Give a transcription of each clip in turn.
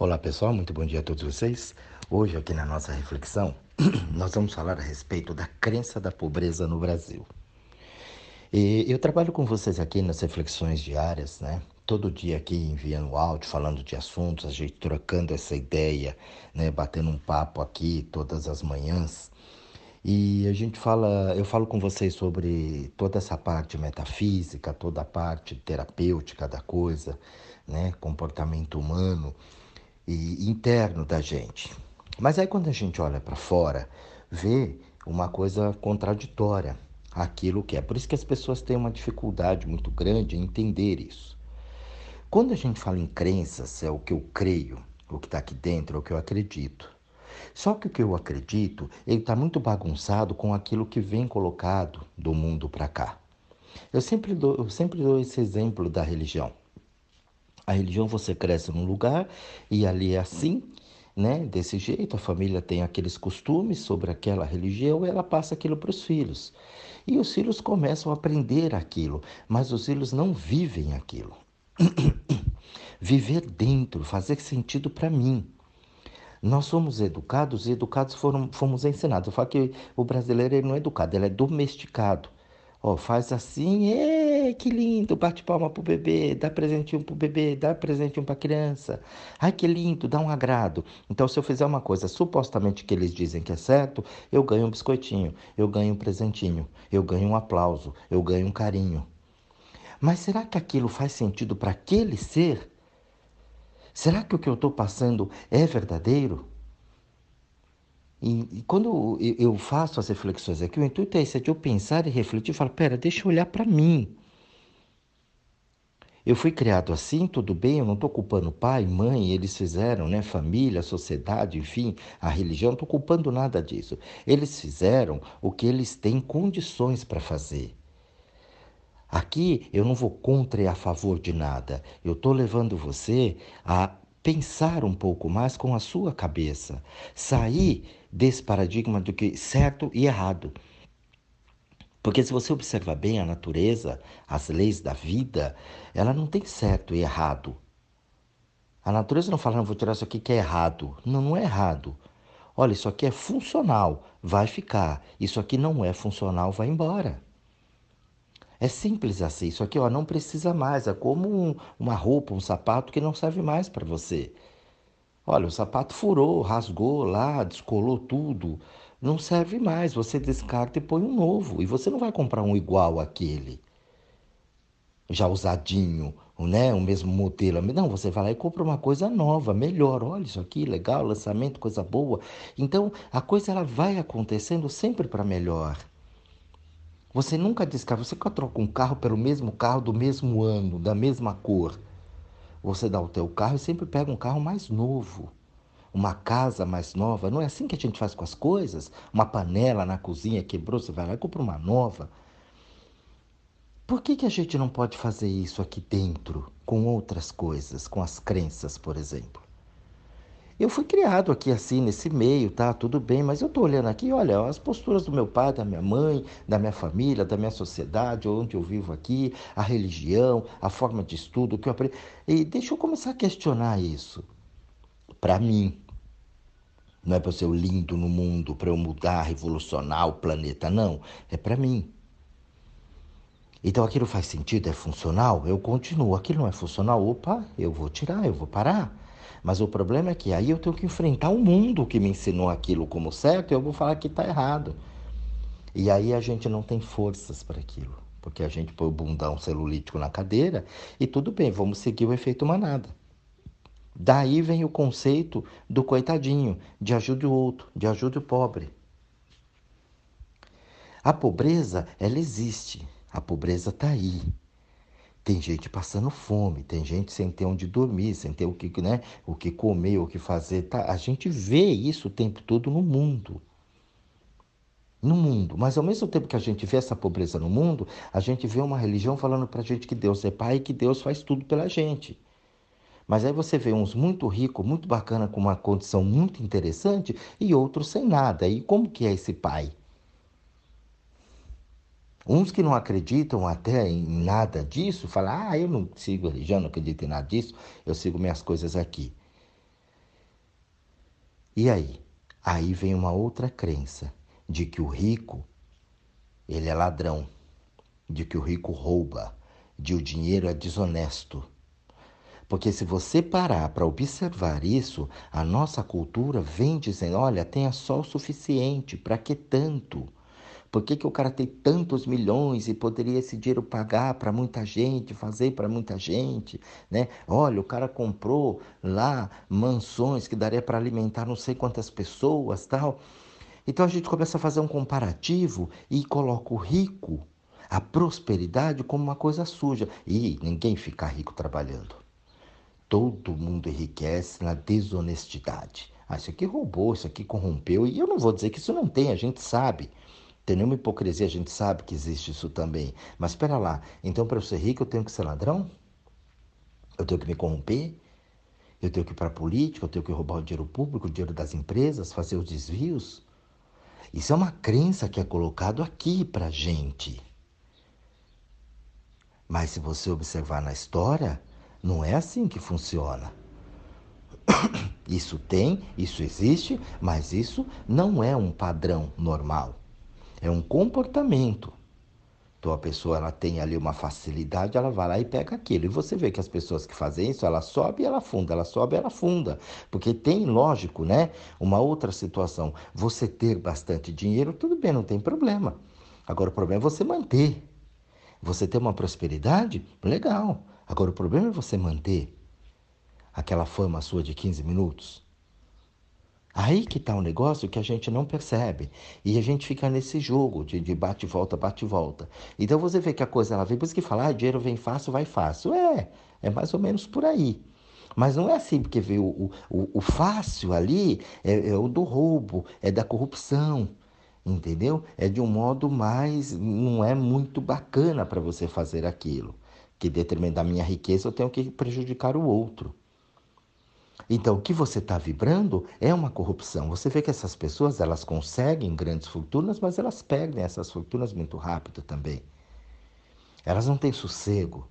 Olá pessoal, muito bom dia a todos vocês. Hoje, aqui na nossa reflexão, nós vamos falar a respeito da crença da pobreza no Brasil. E eu trabalho com vocês aqui nas reflexões diárias, né? Todo dia aqui enviando áudio, falando de assuntos, a gente trocando essa ideia, né? Batendo um papo aqui todas as manhãs. E a gente fala, eu falo com vocês sobre toda essa parte metafísica, toda a parte terapêutica da coisa, né? Comportamento humano e interno da gente. Mas aí quando a gente olha para fora, vê uma coisa contraditória aquilo que é. Por isso que as pessoas têm uma dificuldade muito grande em entender isso. Quando a gente fala em crenças, é o que eu creio, o que está aqui dentro, é o que eu acredito. Só que o que eu acredito, ele está muito bagunçado com aquilo que vem colocado do mundo para cá. Eu sempre, dou, eu sempre dou esse exemplo da religião. A religião você cresce num lugar e ali é assim, né? Desse jeito, a família tem aqueles costumes sobre aquela religião e ela passa aquilo para os filhos. E os filhos começam a aprender aquilo, mas os filhos não vivem aquilo. Viver dentro, fazer sentido para mim. Nós somos educados e educados foram, fomos ensinados. Eu falo que o brasileiro ele não é educado, ele é domesticado. Ó, faz assim, é, que lindo, bate palma pro bebê, dá presentinho pro bebê, dá presentinho pra criança. Ai, que lindo, dá um agrado. Então, se eu fizer uma coisa supostamente que eles dizem que é certo, eu ganho um biscoitinho, eu ganho um presentinho, eu ganho um aplauso, eu ganho um carinho. Mas será que aquilo faz sentido para aquele ser? Será que o que eu estou passando é verdadeiro? E, quando eu, eu, faço as reflexões aqui, o intuito é esse, é de eu pensar e refletir e falar, pera, deixa eu olhar para mim. Eu fui criado assim, tudo bem, eu não estou culpando pai, mãe, eles fizeram, né, família, sociedade, enfim, a religião, não estou culpando nada disso. Eles fizeram o que eles têm condições para fazer. Aqui eu não vou contra e a favor de nada. Eu estou levando você a pensar um pouco mais com a sua cabeça, sair desse paradigma do que certo e errado. Porque se você observar bem a natureza, as leis da vida, ela não tem certo e errado. A natureza não fala, não, vou tirar isso aqui que é errado. Não, não é errado. Olha, isso aqui é funcional, vai ficar. Isso aqui não é funcional, vai embora. É simples assim. Isso aqui ó, não precisa mais. É como um, uma roupa, um sapato que não serve mais para você. Olha, o sapato furou, rasgou lá, descolou tudo. Não serve mais. Você descarta e põe um novo. E você não vai comprar um igual àquele. Já usadinho, né? O mesmo modelo. Não, você vai lá e compra uma coisa nova, melhor. Olha isso aqui, legal, lançamento, coisa boa. Então, a coisa ela vai acontecendo sempre para melhor. Você nunca descarta, você troca um carro pelo mesmo carro do mesmo ano, da mesma cor. Você dá o teu carro e sempre pega um carro mais novo, uma casa mais nova. Não é assim que a gente faz com as coisas? Uma panela na cozinha quebrou, você vai lá e compra uma nova. Por que, que a gente não pode fazer isso aqui dentro, com outras coisas, com as crenças, por exemplo? Eu fui criado aqui assim, nesse meio, tá? Tudo bem, mas eu tô olhando aqui, olha, as posturas do meu pai, da minha mãe, da minha família, da minha sociedade, onde eu vivo aqui, a religião, a forma de estudo que eu aprendi. E deixa eu começar a questionar isso. Para mim, não é para ser lindo no mundo, para eu mudar, revolucionar o planeta, não. É para mim. Então aquilo faz sentido, é funcional? Eu continuo. Aquilo não é funcional? Opa, eu vou tirar, eu vou parar. Mas o problema é que aí eu tenho que enfrentar o mundo que me ensinou aquilo como certo e eu vou falar que está errado. E aí a gente não tem forças para aquilo. Porque a gente põe o bundão celulítico na cadeira e tudo bem, vamos seguir o efeito manada. Daí vem o conceito do coitadinho, de ajude o outro, de ajude o pobre. A pobreza, ela existe. A pobreza está aí. Tem gente passando fome, tem gente sem ter onde dormir, sem ter o que, né, o que comer, o que fazer. Tá? A gente vê isso o tempo todo no mundo. No mundo. Mas ao mesmo tempo que a gente vê essa pobreza no mundo, a gente vê uma religião falando para a gente que Deus é pai e que Deus faz tudo pela gente. Mas aí você vê uns muito ricos, muito bacana, com uma condição muito interessante, e outros sem nada. E como que é esse pai? Uns que não acreditam até em nada disso, falam: ah, eu não sigo religião, não acredito em nada disso, eu sigo minhas coisas aqui. E aí? Aí vem uma outra crença de que o rico ele é ladrão, de que o rico rouba, de o dinheiro é desonesto. Porque se você parar para observar isso, a nossa cultura vem dizendo: olha, tenha só o suficiente, para que tanto? Por que, que o cara tem tantos milhões e poderia esse dinheiro pagar para muita gente, fazer para muita gente? Né? Olha, o cara comprou lá mansões que daria para alimentar não sei quantas pessoas tal. Então a gente começa a fazer um comparativo e coloca o rico, a prosperidade, como uma coisa suja. E ninguém fica rico trabalhando. Todo mundo enriquece na desonestidade. Ah, isso aqui roubou, isso aqui corrompeu. E eu não vou dizer que isso não tem, a gente sabe. Tem nenhuma hipocrisia, a gente sabe que existe isso também. Mas espera lá, então para eu ser rico eu tenho que ser ladrão? Eu tenho que me corromper? Eu tenho que ir para a política, eu tenho que roubar o dinheiro público, o dinheiro das empresas, fazer os desvios? Isso é uma crença que é colocado aqui para gente. Mas se você observar na história, não é assim que funciona. Isso tem, isso existe, mas isso não é um padrão normal. É um comportamento. Então a pessoa ela tem ali uma facilidade, ela vai lá e pega aquilo. E você vê que as pessoas que fazem isso, ela sobe e ela funda, ela sobe e ela funda. Porque tem, lógico, né, uma outra situação. Você ter bastante dinheiro, tudo bem, não tem problema. Agora o problema é você manter. Você ter uma prosperidade, legal. Agora o problema é você manter aquela fama sua de 15 minutos. Aí que está um negócio que a gente não percebe. E a gente fica nesse jogo de, de bate volta, bate volta. Então você vê que a coisa ela vem, por isso que falar, ah, dinheiro vem fácil, vai fácil. É, é mais ou menos por aí. Mas não é assim, porque veio o, o, o fácil ali é, é o do roubo, é da corrupção entendeu? É de um modo mais, não é muito bacana para você fazer aquilo. Que determina da minha riqueza eu tenho que prejudicar o outro. Então, o que você está vibrando é uma corrupção. Você vê que essas pessoas elas conseguem grandes fortunas, mas elas perdem essas fortunas muito rápido também. Elas não têm sossego.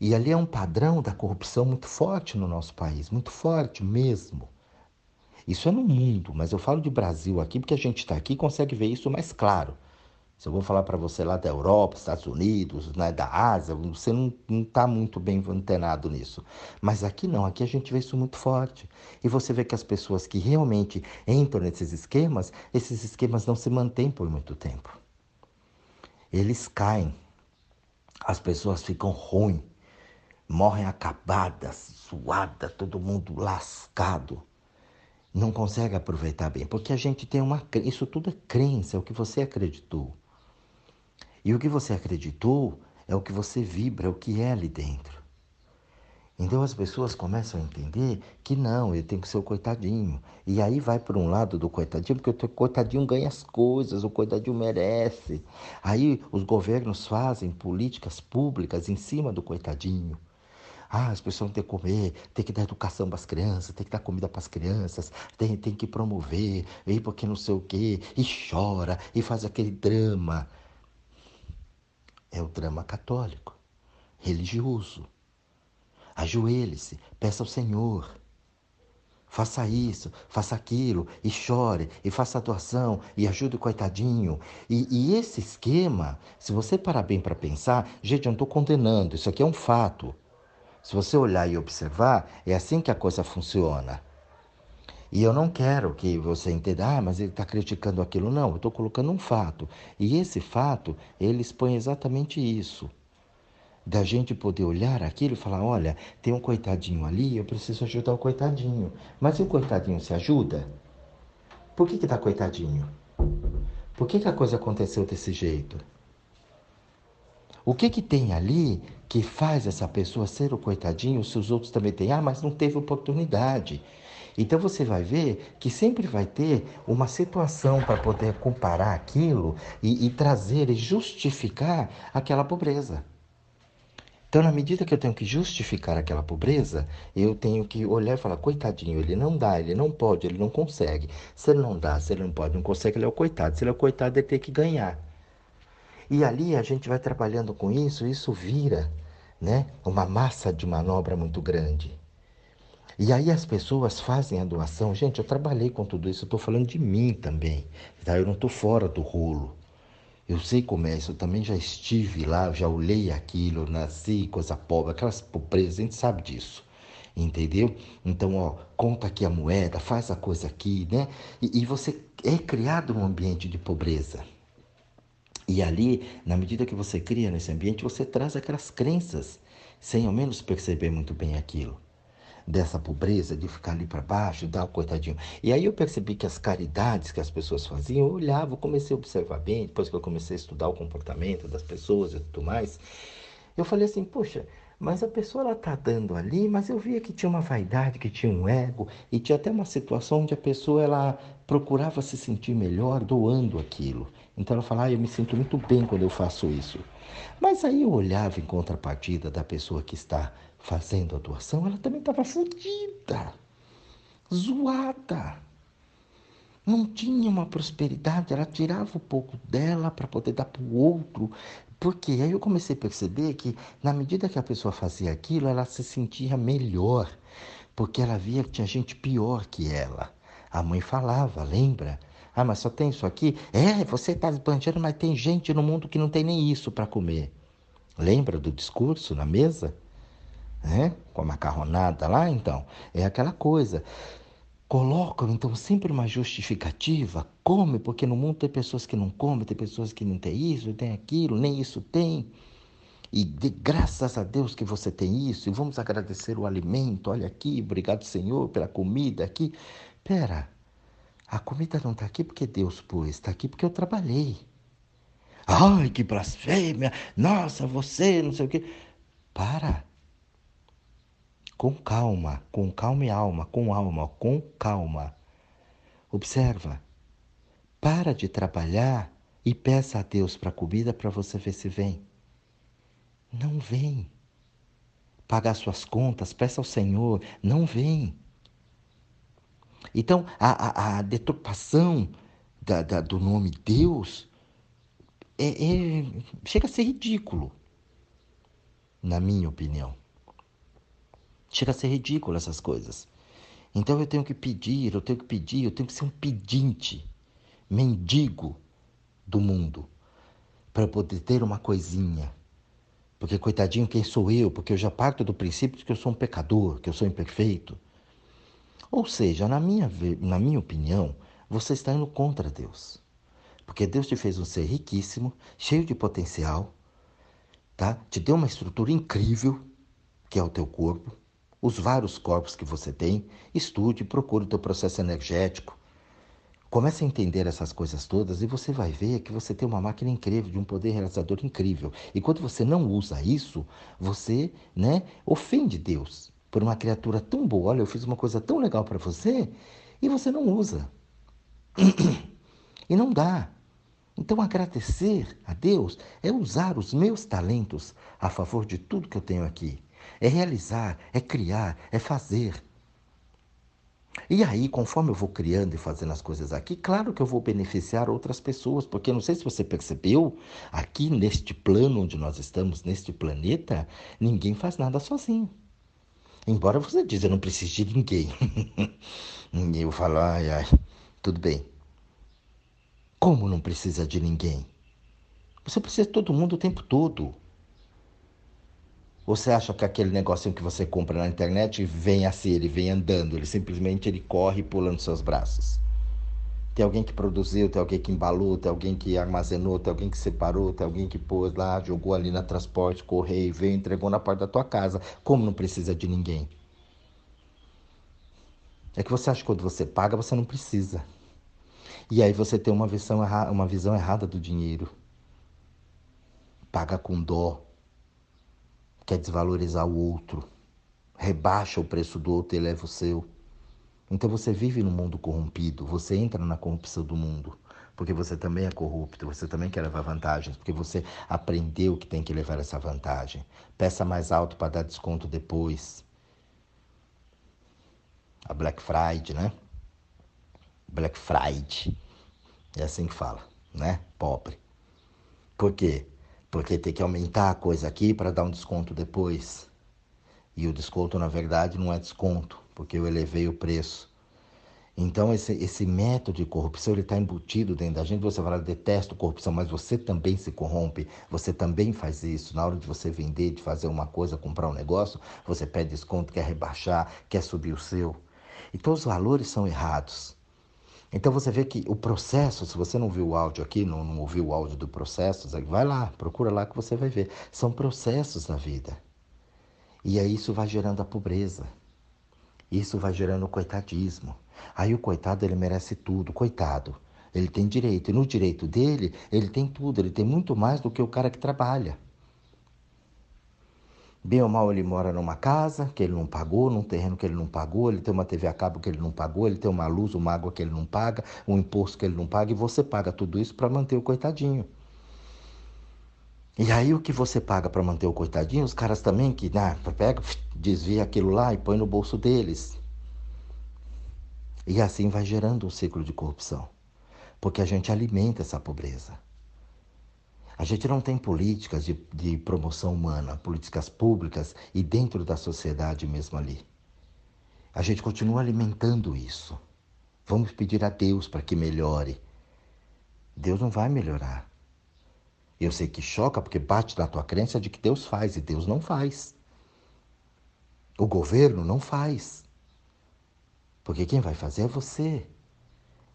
E ali é um padrão da corrupção muito forte no nosso país, muito forte mesmo. Isso é no mundo, mas eu falo de Brasil aqui porque a gente está aqui e consegue ver isso mais claro. Se eu vou falar para você lá da Europa, Estados Unidos, né, da Ásia, você não está muito bem antenado nisso. Mas aqui não, aqui a gente vê isso muito forte. E você vê que as pessoas que realmente entram nesses esquemas, esses esquemas não se mantêm por muito tempo. Eles caem. As pessoas ficam ruins, morrem acabadas, suadas, todo mundo lascado não consegue aproveitar bem, porque a gente tem uma isso tudo é crença, é o que você acreditou. E o que você acreditou é o que você vibra, é o que é ali dentro. Então as pessoas começam a entender que não, ele tem que ser o coitadinho. E aí vai por um lado do coitadinho, porque o coitadinho ganha as coisas, o coitadinho merece. Aí os governos fazem políticas públicas em cima do coitadinho. Ah, as pessoas têm que comer, tem que dar educação para as crianças, tem que dar comida para as crianças, tem, tem que promover, e porque não sei o quê, e chora, e faz aquele drama é o drama católico, religioso. Ajoelhe-se, peça ao Senhor. Faça isso, faça aquilo, e chore, e faça a doação, e ajude o coitadinho. E, e esse esquema, se você parar bem para pensar, gente, eu não estou condenando, isso aqui é um fato. Se você olhar e observar, é assim que a coisa funciona. E eu não quero que você entenda, ah, mas ele está criticando aquilo. Não, eu estou colocando um fato. E esse fato, ele expõe exatamente isso. Da gente poder olhar aquilo e falar: olha, tem um coitadinho ali, eu preciso ajudar o coitadinho. Mas e o coitadinho se ajuda? Por que está coitadinho? Por que, que a coisa aconteceu desse jeito? O que, que tem ali que faz essa pessoa ser o coitadinho se os outros também têm? Ah, mas não teve oportunidade. Então você vai ver que sempre vai ter uma situação para poder comparar aquilo e, e trazer e justificar aquela pobreza. Então, na medida que eu tenho que justificar aquela pobreza, eu tenho que olhar e falar: coitadinho, ele não dá, ele não pode, ele não consegue. Se ele não dá, se ele não pode, não consegue, ele é o coitado. Se ele é o coitado, ele tem que ganhar. E ali a gente vai trabalhando com isso, isso vira né, uma massa de manobra muito grande. E aí as pessoas fazem a doação. Gente, eu trabalhei com tudo isso, eu estou falando de mim também. Tá? Eu não estou fora do rolo. Eu sei como é isso, eu também já estive lá, já olhei aquilo, nasci, coisa pobre, aquelas pobrezas, a gente sabe disso. Entendeu? Então, ó, conta aqui a moeda, faz a coisa aqui, né? E, e você é criado num ambiente de pobreza. E ali, na medida que você cria nesse ambiente, você traz aquelas crenças, sem ao menos perceber muito bem aquilo dessa pobreza, de ficar ali para baixo, dar o coitadinho. E aí eu percebi que as caridades que as pessoas faziam, eu olhava, eu comecei a observar bem, depois que eu comecei a estudar o comportamento das pessoas e tudo mais, eu falei assim, poxa, mas a pessoa ela tá dando ali, mas eu via que tinha uma vaidade, que tinha um ego, e tinha até uma situação onde a pessoa ela procurava se sentir melhor doando aquilo. Então ela falava, ah, eu me sinto muito bem quando eu faço isso. Mas aí eu olhava em contrapartida da pessoa que está fazendo a doação, ela também estava fodida, zoada. Não tinha uma prosperidade, ela tirava um pouco dela para poder dar para o outro. Porque aí eu comecei a perceber que, na medida que a pessoa fazia aquilo, ela se sentia melhor, porque ela via que tinha gente pior que ela. A mãe falava, lembra? Ah, mas só tem isso aqui? É, você está esbanjando, mas tem gente no mundo que não tem nem isso para comer. Lembra do discurso na mesa? Né? com a macarronada lá, então, é aquela coisa. Colocam, então, sempre uma justificativa. Come, porque no mundo tem pessoas que não comem, tem pessoas que não têm isso, tem aquilo, nem isso tem. E de graças a Deus que você tem isso, e vamos agradecer o alimento. Olha aqui, obrigado, Senhor, pela comida aqui. Pera, a comida não está aqui porque Deus pôs, está aqui porque eu trabalhei. Ai, que blasfêmia! Nossa, você, não sei o quê. Para com calma, com calma e alma, com alma, com calma. Observa. Para de trabalhar e peça a Deus para comida para você ver se vem. Não vem. Pagar suas contas, peça ao Senhor, não vem. Então, a, a, a deturpação da, da, do nome Deus é, é, chega a ser ridículo, na minha opinião. Chega a ser ridículo essas coisas. Então eu tenho que pedir, eu tenho que pedir, eu tenho que ser um pedinte, mendigo do mundo, para poder ter uma coisinha. Porque, coitadinho, quem sou eu? Porque eu já parto do princípio de que eu sou um pecador, que eu sou imperfeito. Ou seja, na minha, na minha opinião, você está indo contra Deus. Porque Deus te fez um ser riquíssimo, cheio de potencial, tá? Te deu uma estrutura incrível, que é o teu corpo os vários corpos que você tem, estude, procure o teu processo energético. Comece a entender essas coisas todas e você vai ver que você tem uma máquina incrível, de um poder realizador incrível. E quando você não usa isso, você, né, ofende Deus por uma criatura tão boa. Olha, eu fiz uma coisa tão legal para você e você não usa. e não dá. Então, agradecer a Deus é usar os meus talentos a favor de tudo que eu tenho aqui é realizar, é criar, é fazer. E aí, conforme eu vou criando e fazendo as coisas aqui, claro que eu vou beneficiar outras pessoas, porque não sei se você percebeu, aqui neste plano onde nós estamos, neste planeta, ninguém faz nada sozinho. Embora você diz, eu não preciso de ninguém. e eu falo, ai, ai, tudo bem. Como não precisa de ninguém? Você precisa de todo mundo o tempo todo. Você acha que aquele negocinho que você compra na internet vem assim, ele vem andando, ele simplesmente ele corre pulando seus braços? Tem alguém que produziu, tem alguém que embalou, tem alguém que armazenou, tem alguém que separou, tem alguém que pôs lá, jogou ali na transporte, correio, veio, entregou na porta da tua casa. Como não precisa de ninguém? É que você acha que quando você paga, você não precisa. E aí você tem uma visão, uma visão errada do dinheiro. Paga com dó, quer desvalorizar o outro, rebaixa o preço do outro e eleva o seu. Então você vive num mundo corrompido, você entra na corrupção do mundo, porque você também é corrupto, você também quer levar vantagens, porque você aprendeu que tem que levar essa vantagem. Peça mais alto para dar desconto depois. A Black Friday, né? Black Friday. É assim que fala, né? Pobre. Por quê? Porque tem que aumentar a coisa aqui para dar um desconto depois. E o desconto, na verdade, não é desconto, porque eu elevei o preço. Então, esse, esse método de corrupção, está embutido dentro da gente. Você fala, detesto corrupção, mas você também se corrompe, você também faz isso. Na hora de você vender, de fazer uma coisa, comprar um negócio, você pede desconto, quer rebaixar, quer subir o seu. Então, os valores são errados. Então, você vê que o processo, se você não viu o áudio aqui, não, não ouviu o áudio do processo, vai lá, procura lá que você vai ver. São processos da vida. E aí isso vai gerando a pobreza. Isso vai gerando o coitadismo. Aí o coitado, ele merece tudo, coitado. Ele tem direito. E no direito dele, ele tem tudo. Ele tem muito mais do que o cara que trabalha. Bem ou mal, ele mora numa casa que ele não pagou, num terreno que ele não pagou, ele tem uma TV a cabo que ele não pagou, ele tem uma luz, uma água que ele não paga, um imposto que ele não paga, e você paga tudo isso para manter o coitadinho. E aí o que você paga para manter o coitadinho, os caras também que né, pega, desvia aquilo lá e põe no bolso deles. E assim vai gerando um ciclo de corrupção, porque a gente alimenta essa pobreza. A gente não tem políticas de, de promoção humana, políticas públicas e dentro da sociedade mesmo ali. A gente continua alimentando isso. Vamos pedir a Deus para que melhore. Deus não vai melhorar. Eu sei que choca porque bate na tua crença de que Deus faz e Deus não faz. O governo não faz. Porque quem vai fazer é você.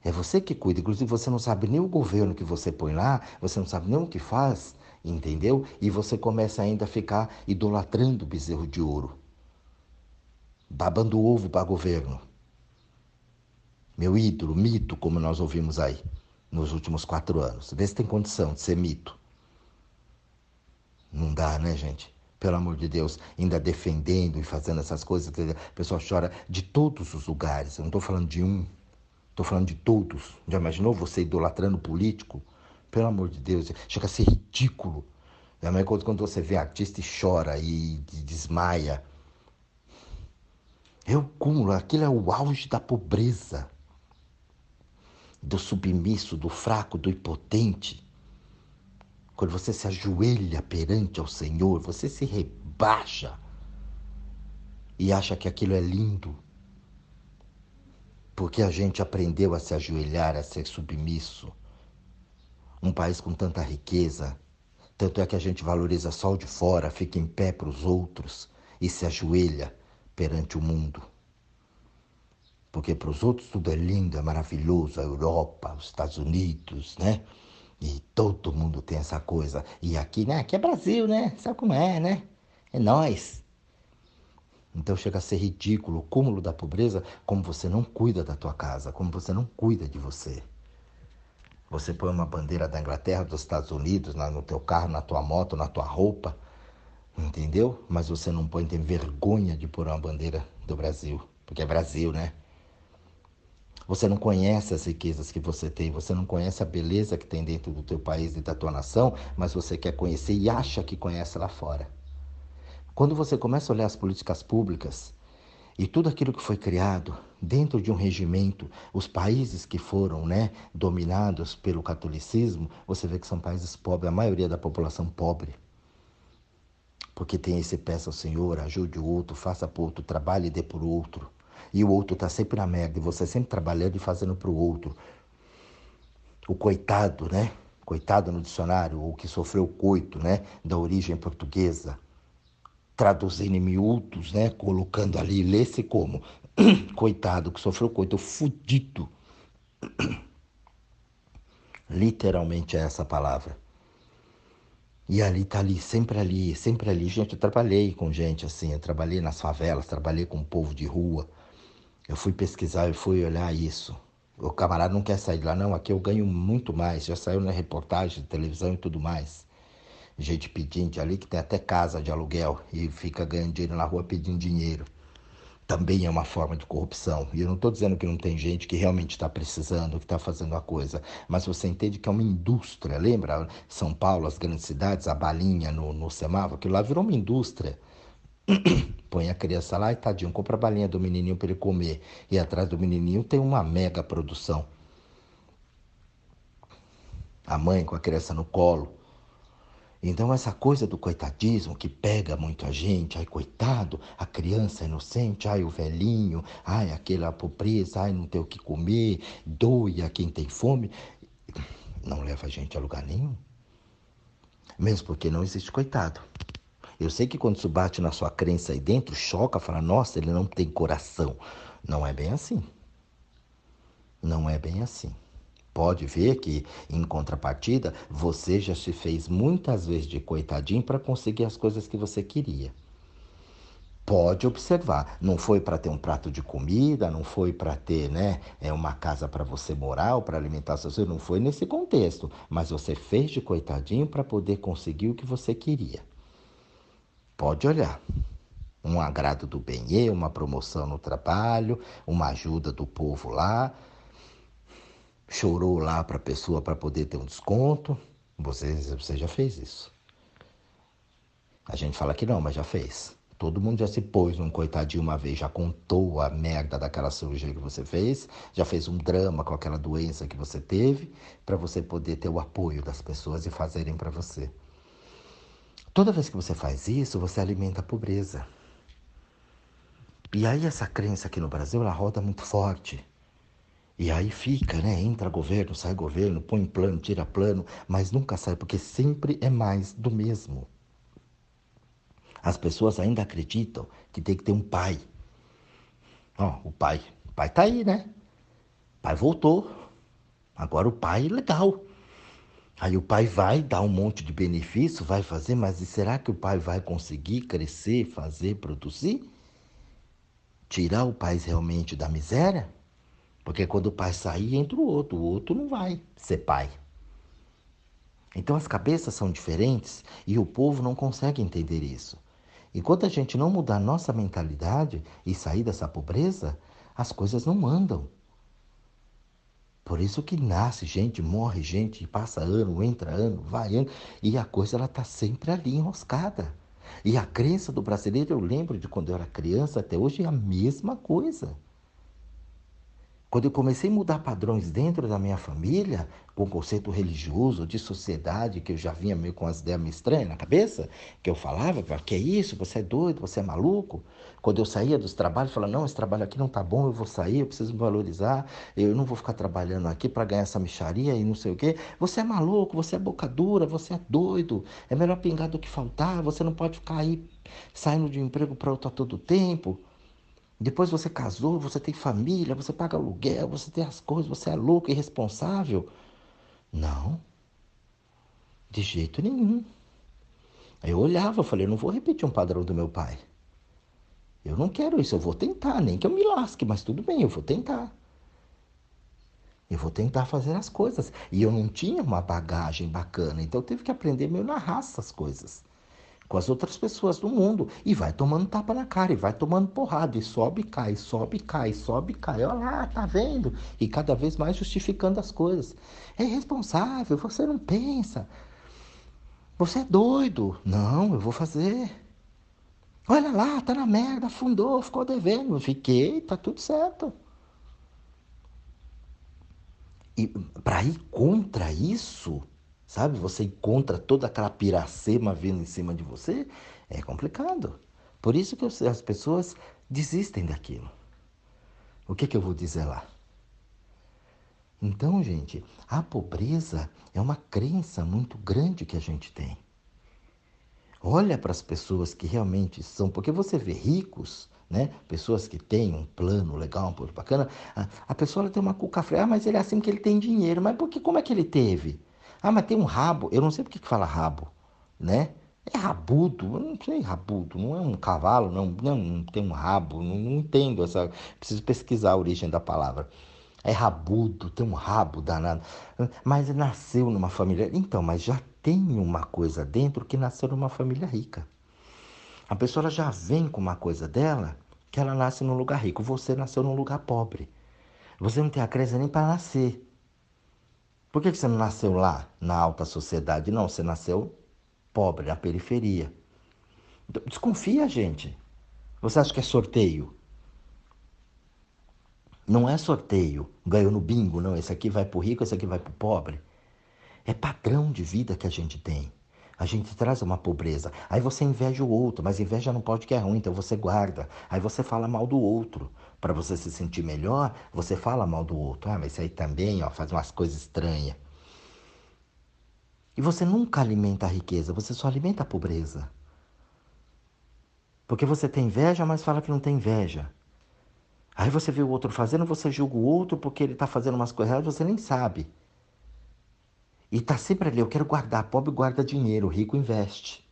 É você que cuida. Inclusive, você não sabe nem o governo que você põe lá, você não sabe nem o que faz, entendeu? E você começa ainda a ficar idolatrando o bezerro de ouro, babando ovo para governo. Meu ídolo, mito, como nós ouvimos aí nos últimos quatro anos. Vê se tem condição de ser mito. Não dá, né, gente? pelo amor de Deus, ainda defendendo e fazendo essas coisas. A pessoa chora de todos os lugares. Eu não estou falando de um, estou falando de todos. Já imaginou você idolatrando político? Pelo amor de Deus, chega a ser ridículo. É a mesma coisa quando você vê artista e chora e desmaia. É o cúmulo, aquilo é o auge da pobreza, do submisso, do fraco, do impotente. Quando você se ajoelha perante ao Senhor, você se rebaixa e acha que aquilo é lindo. Porque a gente aprendeu a se ajoelhar, a ser submisso. Um país com tanta riqueza, tanto é que a gente valoriza só o de fora, fica em pé para os outros e se ajoelha perante o mundo. Porque para os outros tudo é lindo, é maravilhoso, a Europa, os Estados Unidos, né? E todo mundo tem essa coisa. E aqui, né? Aqui é Brasil, né? Sabe como é, né? É nós. Então chega a ser ridículo o cúmulo da pobreza, como você não cuida da tua casa, como você não cuida de você. Você põe uma bandeira da Inglaterra, dos Estados Unidos, no teu carro, na tua moto, na tua roupa, entendeu? Mas você não põe, tem vergonha de pôr uma bandeira do Brasil, porque é Brasil, né? Você não conhece as riquezas que você tem, você não conhece a beleza que tem dentro do teu país e da tua nação, mas você quer conhecer e acha que conhece lá fora. Quando você começa a olhar as políticas públicas e tudo aquilo que foi criado dentro de um regimento, os países que foram né, dominados pelo catolicismo, você vê que são países pobres, a maioria da população pobre. Porque tem esse peça ao Senhor, ajude o outro, faça por outro, trabalhe e dê por outro e o outro está sempre na merda e você sempre trabalhando e fazendo para o outro. O coitado, né? Coitado no dicionário, o que sofreu coito, né? Da origem portuguesa. Traduzindo em miúdos, né? Colocando ali, lê-se como? coitado, que sofreu coito, fudido. Literalmente é essa palavra. E ali tá ali, sempre ali, sempre ali. Gente, eu trabalhei com gente assim, eu trabalhei nas favelas, trabalhei com o povo de rua. Eu fui pesquisar, eu fui olhar isso. O camarada não quer sair de lá, não. Aqui eu ganho muito mais. Já saiu na reportagem televisão e tudo mais. Gente pedinte ali que tem até casa de aluguel e fica ganhando dinheiro na rua pedindo dinheiro. Também é uma forma de corrupção. E eu não estou dizendo que não tem gente que realmente está precisando, que está fazendo a coisa. Mas você entende que é uma indústria. Lembra São Paulo, as grandes cidades, a balinha no, no semáforo? Aquilo lá virou uma indústria. Põe a criança lá e tadinho, compra a balinha do menininho para ele comer. E atrás do menininho tem uma mega produção. A mãe com a criança no colo. Então, essa coisa do coitadismo que pega muito a gente, ai, coitado, a criança inocente, ai, o velhinho, ai, aquela pobreza, ai, não tem o que comer, doe a quem tem fome, não leva a gente a lugar nenhum. Mesmo porque não existe coitado. Eu sei que quando isso bate na sua crença aí dentro, choca, fala, nossa, ele não tem coração. Não é bem assim. Não é bem assim pode ver que, em contrapartida, você já se fez muitas vezes de coitadinho para conseguir as coisas que você queria. Pode observar, não foi para ter um prato de comida, não foi para ter né, é uma casa para você morar ou para alimentar seus filhos, não foi nesse contexto, mas você fez de coitadinho para poder conseguir o que você queria. Pode olhar um agrado do bem uma promoção no trabalho, uma ajuda do povo lá, chorou lá para a pessoa para poder ter um desconto. Você, você já fez isso. A gente fala que não, mas já fez. Todo mundo já se pôs num coitadinho uma vez, já contou a merda daquela cirurgia que você fez, já fez um drama com aquela doença que você teve, para você poder ter o apoio das pessoas e fazerem para você. Toda vez que você faz isso, você alimenta a pobreza. E aí essa crença aqui no Brasil, ela roda muito forte. E aí fica, né? Entra governo, sai governo, põe plano, tira plano, mas nunca sai, porque sempre é mais do mesmo. As pessoas ainda acreditam que tem que ter um pai. Ó, o pai, o pai tá aí, né? O pai voltou. Agora o pai é legal. Aí o pai vai dar um monte de benefício, vai fazer, mas será que o pai vai conseguir crescer, fazer, produzir? Tirar o pai realmente da miséria? Porque quando o pai sair, entra o outro. O outro não vai ser pai. Então as cabeças são diferentes e o povo não consegue entender isso. Enquanto a gente não mudar nossa mentalidade e sair dessa pobreza, as coisas não andam. Por isso que nasce gente, morre gente, passa ano, entra ano, vai ano, e a coisa ela está sempre ali enroscada. E a crença do brasileiro, eu lembro de quando eu era criança, até hoje é a mesma coisa. Quando eu comecei a mudar padrões dentro da minha família, com o conceito religioso, de sociedade, que eu já vinha meio com as ideias meio estranhas na cabeça, que eu falava, que é isso, você é doido, você é maluco. Quando eu saía dos trabalhos, falava, não, esse trabalho aqui não tá bom, eu vou sair, eu preciso me valorizar, eu não vou ficar trabalhando aqui para ganhar essa micharia e não sei o quê. Você é maluco, você é boca dura, você é doido, é melhor pingar do que faltar, você não pode ficar aí saindo de um emprego para outro a todo tempo. Depois você casou, você tem família, você paga aluguel, você tem as coisas, você é louco, irresponsável. Não. De jeito nenhum. Eu olhava, eu falei, eu não vou repetir um padrão do meu pai. Eu não quero isso, eu vou tentar, nem que eu me lasque, mas tudo bem, eu vou tentar. Eu vou tentar fazer as coisas. E eu não tinha uma bagagem bacana, então eu tive que aprender meio na raça as coisas com as outras pessoas do mundo e vai tomando tapa na cara e vai tomando porrada e sobe e cai, sobe e cai, sobe e cai. Olha lá, tá vendo? E cada vez mais justificando as coisas. É irresponsável, você não pensa. Você é doido. Não, eu vou fazer. Olha lá, tá na merda, afundou, ficou devendo. Fiquei, tá tudo certo. E para ir contra isso, sabe? Você encontra toda aquela piracema vindo em cima de você, é complicado. Por isso que as pessoas desistem daquilo. O que, que eu vou dizer lá? Então, gente, a pobreza é uma crença muito grande que a gente tem. Olha para as pessoas que realmente são, porque você vê ricos, né? Pessoas que têm um plano legal, um plano bacana, a, a pessoa tem uma cuca fria, ah, mas ele é assim que ele tem dinheiro. Mas por que, como é que ele teve? Ah, mas tem um rabo. Eu não sei por que fala rabo, né? É rabudo, eu não sei rabudo, não é um cavalo, não, não tem um rabo, não, não entendo essa. Preciso pesquisar a origem da palavra. É rabudo, tem um rabo danado. Mas nasceu numa família. Então, mas já tem uma coisa dentro que nasceu numa família rica. A pessoa já vem com uma coisa dela que ela nasce num lugar rico. Você nasceu num lugar pobre. Você não tem a crença nem para nascer. Por que você não nasceu lá, na alta sociedade? Não, você nasceu pobre, na periferia. Desconfia, gente. Você acha que é sorteio? Não é sorteio. Ganhou no bingo, não. Esse aqui vai para o rico, esse aqui vai para o pobre. É padrão de vida que a gente tem. A gente traz uma pobreza. Aí você inveja o outro, mas inveja não pode que é ruim, então você guarda. Aí você fala mal do outro. Para você se sentir melhor, você fala mal do outro. Ah, mas isso aí também, ó, faz umas coisas estranhas. E você nunca alimenta a riqueza, você só alimenta a pobreza. Porque você tem inveja, mas fala que não tem inveja. Aí você vê o outro fazendo, você julga o outro porque ele está fazendo umas coisas erradas, você nem sabe. E está sempre ali, eu quero guardar. Pobre guarda dinheiro, rico investe.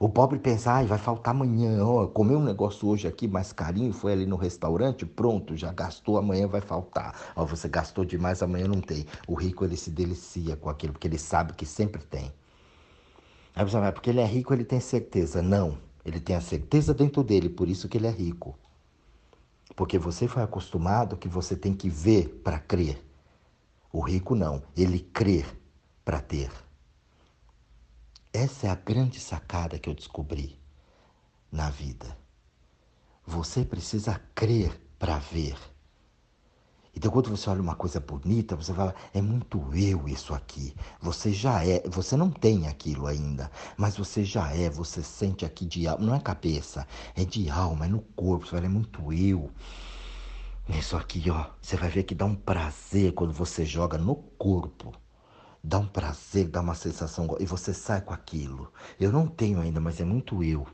O pobre pensa, ai, vai faltar amanhã, ó, comeu um negócio hoje aqui mais carinho, foi ali no restaurante, pronto, já gastou, amanhã vai faltar. Ó, você gastou demais, amanhã não tem. O rico, ele se delicia com aquilo, porque ele sabe que sempre tem. Aí você vai, porque ele é rico, ele tem certeza. Não, ele tem a certeza dentro dele, por isso que ele é rico. Porque você foi acostumado que você tem que ver para crer. O rico não, ele crê para ter. Essa é a grande sacada que eu descobri na vida. Você precisa crer para ver. Então, quando você olha uma coisa bonita, você fala, é muito eu isso aqui. Você já é, você não tem aquilo ainda, mas você já é, você sente aqui de alma, não é cabeça, é de alma, é no corpo, você fala, é muito eu. Isso aqui, ó, você vai ver que dá um prazer quando você joga no corpo dá um prazer, dá uma sensação e você sai com aquilo. Eu não tenho ainda, mas é muito eu.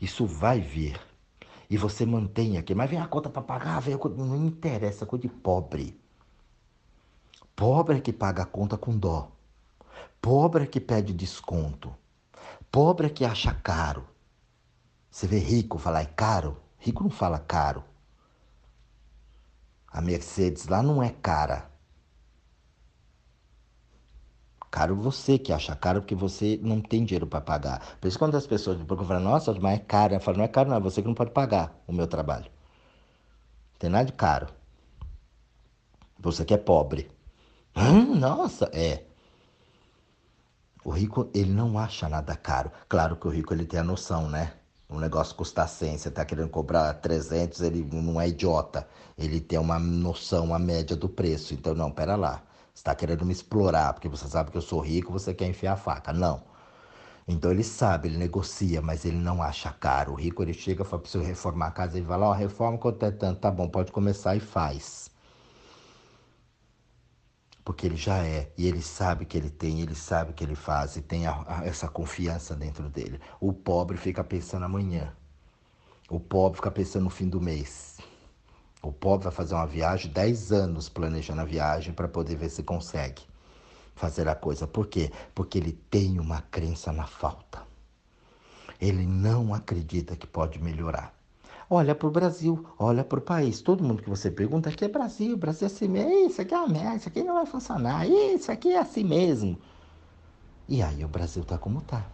Isso vai vir. E você mantém aqui. Mas vem a conta para pagar, vem a Não interessa, é coisa de pobre. Pobre é que paga a conta com dó. Pobre é que pede desconto. Pobre é que acha caro. Você vê rico falar é caro? Rico não fala caro. A Mercedes lá não é cara. Caro você que acha caro porque você não tem dinheiro para pagar. Por isso quando as pessoas me procuram, nossa, mas é caro. Eu falo, não é caro não, é você que não pode pagar o meu trabalho. Não tem nada de caro. Você que é pobre. Hum, nossa, é. O rico, ele não acha nada caro. Claro que o rico, ele tem a noção, né? O negócio custa 100, você está querendo cobrar 300, ele não é idiota. Ele tem uma noção, uma média do preço. Então, não, pera lá está querendo me explorar, porque você sabe que eu sou rico, você quer enfiar a faca. Não. Então ele sabe, ele negocia, mas ele não acha caro. O rico ele chega fala, preciso reformar a casa, ele vai lá, ó, reforma quanto é tanto, tá bom, pode começar e faz. Porque ele já é, e ele sabe que ele tem, ele sabe que ele faz, e tem a, a, essa confiança dentro dele. O pobre fica pensando amanhã. O pobre fica pensando no fim do mês. O pobre vai fazer uma viagem, 10 anos planejando a viagem para poder ver se consegue fazer a coisa. Por quê? Porque ele tem uma crença na falta. Ele não acredita que pode melhorar. Olha para o Brasil, olha para o país. Todo mundo que você pergunta aqui é Brasil, Brasil é assim mesmo. Isso aqui é uma merda, isso aqui não vai funcionar. Isso aqui é assim mesmo. E aí o Brasil está como está.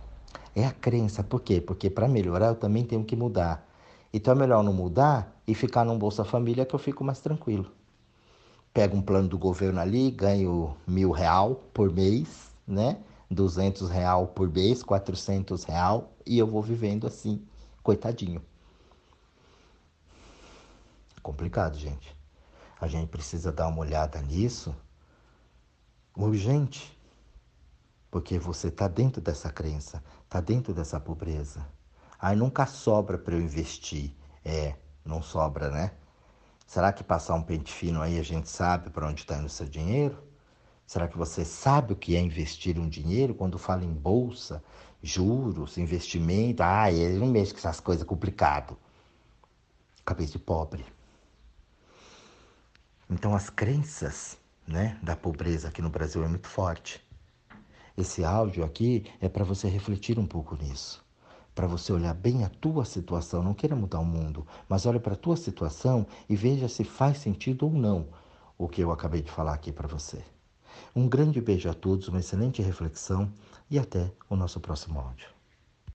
É a crença. Por quê? Porque para melhorar eu também tenho que mudar. Então é melhor não mudar e ficar num Bolsa Família que eu fico mais tranquilo. Pego um plano do governo ali, ganho mil real por mês, né? 200 real por mês, 400 real e eu vou vivendo assim, coitadinho. Complicado, gente. A gente precisa dar uma olhada nisso urgente, porque você está dentro dessa crença, está dentro dessa pobreza. Aí nunca sobra para eu investir. É, não sobra, né? Será que passar um pente fino aí a gente sabe para onde está indo o seu dinheiro? Será que você sabe o que é investir um dinheiro quando fala em bolsa, juros, investimento? Ah, ele não mexe com essas coisas complicadas. Cabeça de pobre. Então as crenças né, da pobreza aqui no Brasil é muito forte. Esse áudio aqui é para você refletir um pouco nisso para você olhar bem a tua situação. Não queira mudar o mundo, mas olhe para a tua situação e veja se faz sentido ou não o que eu acabei de falar aqui para você. Um grande beijo a todos, uma excelente reflexão e até o nosso próximo áudio.